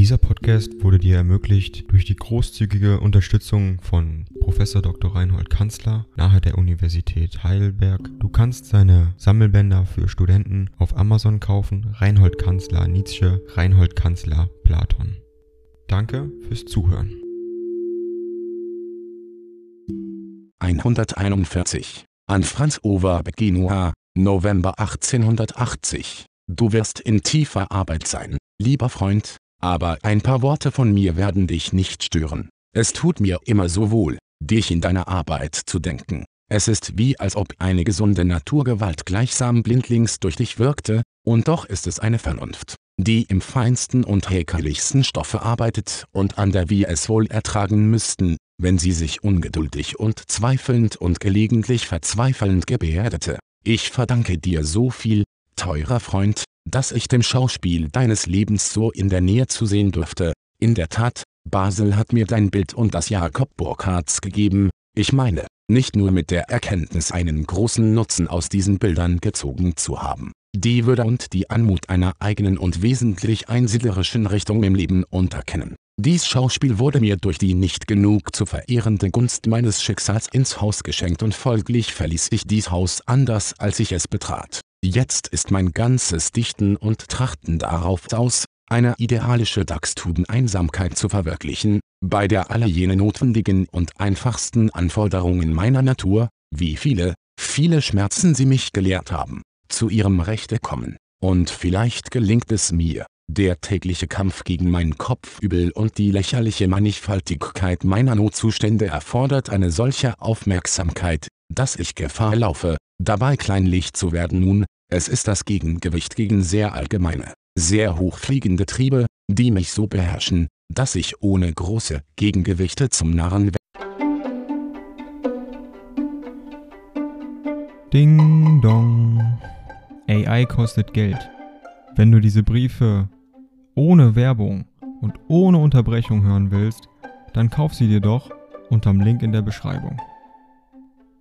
Dieser Podcast wurde dir ermöglicht durch die großzügige Unterstützung von Professor Dr. Reinhold Kanzler nahe der Universität Heidelberg. Du kannst seine Sammelbänder für Studenten auf Amazon kaufen. Reinhold Kanzler Nietzsche, Reinhold Kanzler Platon. Danke fürs Zuhören. 141 an Franz Over Genua, November 1880. Du wirst in tiefer Arbeit sein, lieber Freund, aber ein paar Worte von mir werden dich nicht stören. Es tut mir immer so wohl, dich in deiner Arbeit zu denken. Es ist wie als ob eine gesunde Naturgewalt gleichsam blindlings durch dich wirkte, und doch ist es eine Vernunft, die im feinsten und häkerlichsten Stoffe arbeitet und an der wir es wohl ertragen müssten, wenn sie sich ungeduldig und zweifelnd und gelegentlich verzweifelnd gebärdete. Ich verdanke dir so viel, teurer Freund, dass ich dem Schauspiel deines Lebens so in der Nähe zu sehen durfte. In der Tat, Basel hat mir dein Bild und das Jakob Burckhards gegeben, ich meine, nicht nur mit der Erkenntnis einen großen Nutzen aus diesen Bildern gezogen zu haben, die Würde und die Anmut einer eigenen und wesentlich einsiedlerischen Richtung im Leben unterkennen. Dies Schauspiel wurde mir durch die nicht genug zu verehrende Gunst meines Schicksals ins Haus geschenkt und folglich verließ ich dies Haus anders als ich es betrat. Jetzt ist mein ganzes Dichten und Trachten darauf aus, eine idealische Dachstuden-Einsamkeit zu verwirklichen, bei der alle jene notwendigen und einfachsten Anforderungen meiner Natur, wie viele, viele Schmerzen sie mich gelehrt haben, zu ihrem Rechte kommen. Und vielleicht gelingt es mir, der tägliche Kampf gegen mein Kopfübel und die lächerliche Mannigfaltigkeit meiner Notzustände erfordert eine solche Aufmerksamkeit, dass ich Gefahr laufe, dabei kleinlich zu werden nun, es ist das Gegengewicht gegen sehr allgemeine, sehr hochfliegende Triebe, die mich so beherrschen, dass ich ohne große Gegengewichte zum Narren werde. Ding dong. AI kostet Geld. Wenn du diese Briefe ohne Werbung und ohne Unterbrechung hören willst, dann kauf sie dir doch unterm Link in der Beschreibung.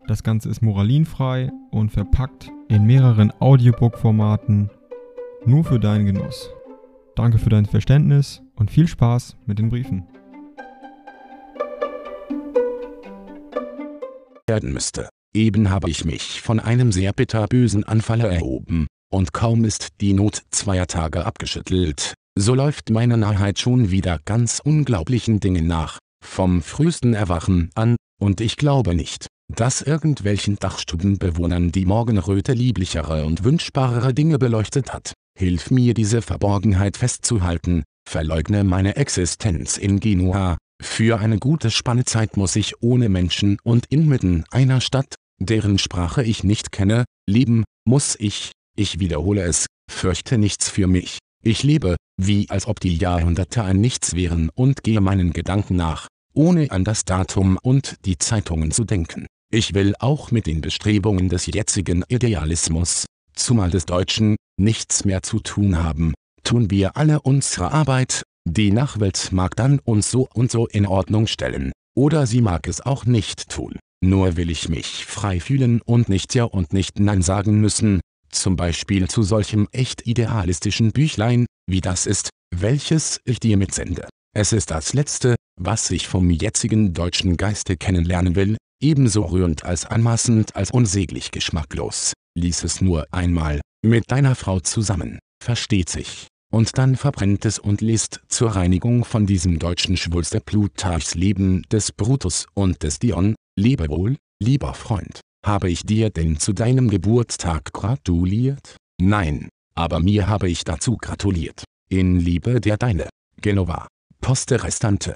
Das Ganze ist moralinfrei und verpackt in mehreren Audiobook-Formaten nur für deinen Genuss. Danke für dein Verständnis und viel Spaß mit den Briefen. werden müsste. Eben habe ich mich von einem sehr bitterbösen Anfalle erhoben, und kaum ist die Not zweier Tage abgeschüttelt, so läuft meine Narrheit schon wieder ganz unglaublichen Dingen nach, vom frühesten Erwachen an, und ich glaube nicht, dass irgendwelchen Dachstubenbewohnern die Morgenröte lieblichere und wünschbarere Dinge beleuchtet hat. Hilf mir diese Verborgenheit festzuhalten, verleugne meine Existenz in Genua, für eine gute Spanne Zeit muss ich ohne Menschen und inmitten einer Stadt, deren Sprache ich nicht kenne, leben, muss ich, ich wiederhole es, fürchte nichts für mich. Ich lebe, wie als ob die Jahrhunderte ein Nichts wären und gehe meinen Gedanken nach, ohne an das Datum und die Zeitungen zu denken. Ich will auch mit den Bestrebungen des jetzigen Idealismus, zumal des Deutschen, nichts mehr zu tun haben. Tun wir alle unsere Arbeit, die Nachwelt mag dann uns so und so in Ordnung stellen, oder sie mag es auch nicht tun. Nur will ich mich frei fühlen und nicht Ja und nicht Nein sagen müssen, zum Beispiel zu solchem echt idealistischen Büchlein, wie das ist, welches ich dir mitsende. Es ist das Letzte, was ich vom jetzigen deutschen Geiste kennenlernen will, ebenso rührend als anmaßend als unsäglich geschmacklos. Lies es nur einmal, mit deiner Frau zusammen, versteht sich. Und dann verbrennt es und liest zur Reinigung von diesem deutschen Schwulste Plutarchs Leben des Brutus und des Dion, lebe wohl, lieber Freund. Habe ich dir denn zu deinem Geburtstag gratuliert? Nein, aber mir habe ich dazu gratuliert. In Liebe der Deine. Genova. Poste Restante.